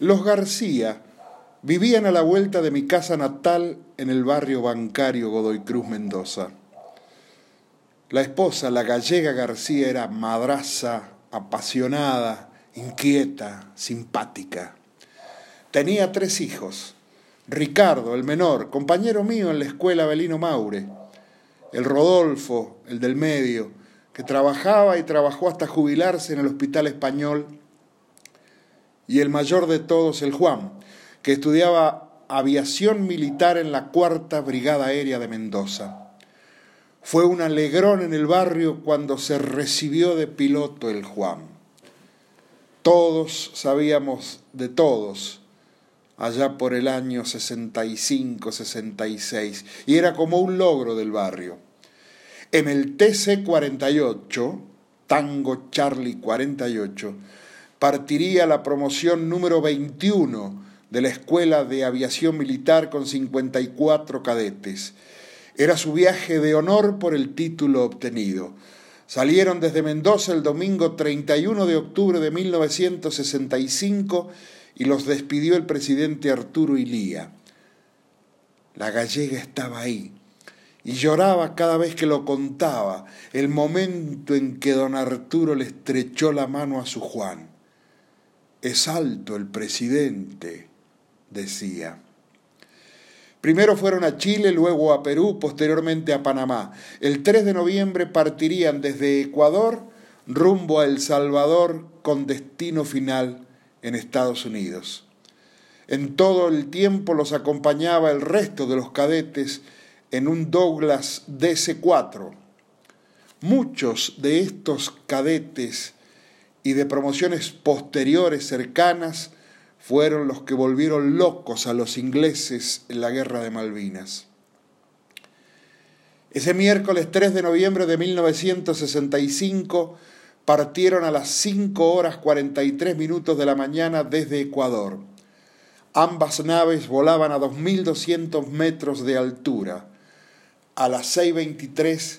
Los García vivían a la vuelta de mi casa natal en el barrio bancario Godoy Cruz Mendoza. La esposa, la gallega García, era madraza, apasionada, inquieta, simpática. Tenía tres hijos. Ricardo, el menor, compañero mío en la escuela Belino Maure. El Rodolfo, el del medio, que trabajaba y trabajó hasta jubilarse en el Hospital Español. Y el mayor de todos, el Juan, que estudiaba aviación militar en la Cuarta Brigada Aérea de Mendoza. Fue un alegrón en el barrio cuando se recibió de piloto el Juan. Todos sabíamos de todos allá por el año 65-66 y era como un logro del barrio. En el TC-48, Tango Charlie 48, partiría la promoción número 21 de la Escuela de Aviación Militar con 54 cadetes era su viaje de honor por el título obtenido. Salieron desde Mendoza el domingo 31 de octubre de 1965 y los despidió el presidente Arturo Ilía. La gallega estaba ahí y lloraba cada vez que lo contaba, el momento en que don Arturo le estrechó la mano a su Juan. Es alto el presidente, decía. Primero fueron a Chile, luego a Perú, posteriormente a Panamá. El 3 de noviembre partirían desde Ecuador rumbo a El Salvador con destino final en Estados Unidos. En todo el tiempo los acompañaba el resto de los cadetes en un Douglas DC-4. Muchos de estos cadetes y de promociones posteriores cercanas fueron los que volvieron locos a los ingleses en la guerra de Malvinas. Ese miércoles 3 de noviembre de 1965 partieron a las 5 horas 43 minutos de la mañana desde Ecuador. Ambas naves volaban a 2.200 metros de altura. A las 6.23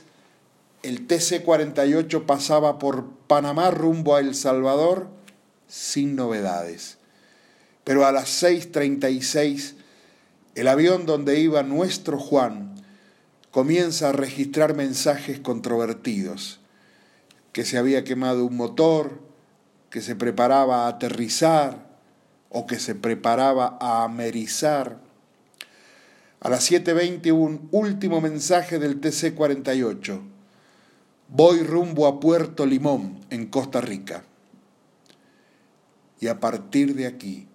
el TC-48 pasaba por Panamá rumbo a El Salvador sin novedades pero a las 6.36 el avión donde iba nuestro Juan comienza a registrar mensajes controvertidos, que se había quemado un motor, que se preparaba a aterrizar o que se preparaba a amerizar. A las 7.20 un último mensaje del TC-48. Voy rumbo a Puerto Limón, en Costa Rica. Y a partir de aquí,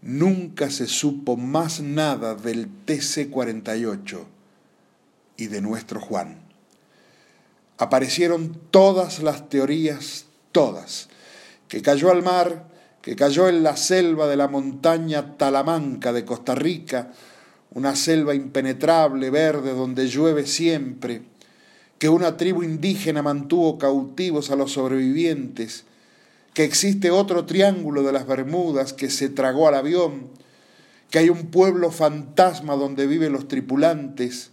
nunca se supo más nada del TC-48 y de nuestro Juan. Aparecieron todas las teorías, todas, que cayó al mar, que cayó en la selva de la montaña Talamanca de Costa Rica, una selva impenetrable, verde, donde llueve siempre, que una tribu indígena mantuvo cautivos a los sobrevivientes, que existe otro triángulo de las Bermudas que se tragó al avión, que hay un pueblo fantasma donde viven los tripulantes,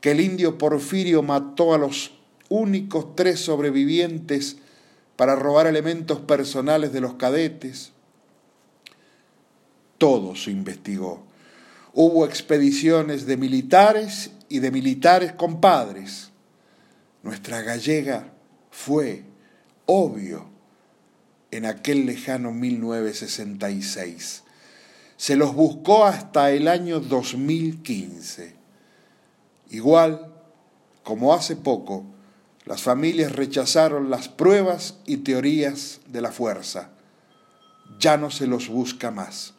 que el indio Porfirio mató a los únicos tres sobrevivientes para robar elementos personales de los cadetes. Todo se investigó. Hubo expediciones de militares y de militares compadres. Nuestra gallega fue, obvio, en aquel lejano 1966. Se los buscó hasta el año 2015. Igual, como hace poco, las familias rechazaron las pruebas y teorías de la fuerza. Ya no se los busca más.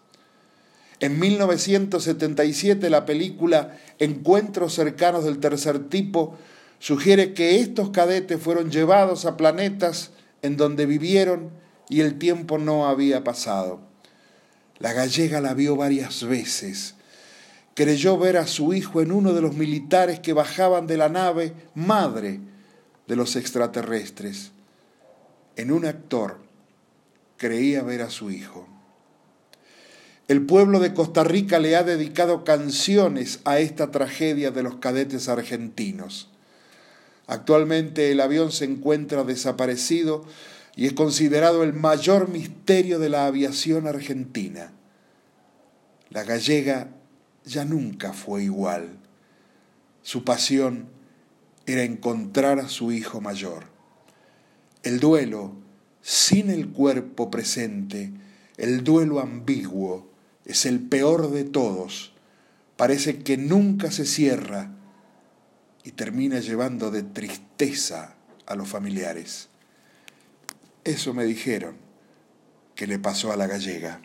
En 1977 la película Encuentros cercanos del tercer tipo sugiere que estos cadetes fueron llevados a planetas en donde vivieron y el tiempo no había pasado. La gallega la vio varias veces. Creyó ver a su hijo en uno de los militares que bajaban de la nave madre de los extraterrestres. En un actor creía ver a su hijo. El pueblo de Costa Rica le ha dedicado canciones a esta tragedia de los cadetes argentinos. Actualmente el avión se encuentra desaparecido y es considerado el mayor misterio de la aviación argentina. La gallega ya nunca fue igual. Su pasión era encontrar a su hijo mayor. El duelo, sin el cuerpo presente, el duelo ambiguo, es el peor de todos. Parece que nunca se cierra y termina llevando de tristeza a los familiares. Eso me dijeron que le pasó a la gallega.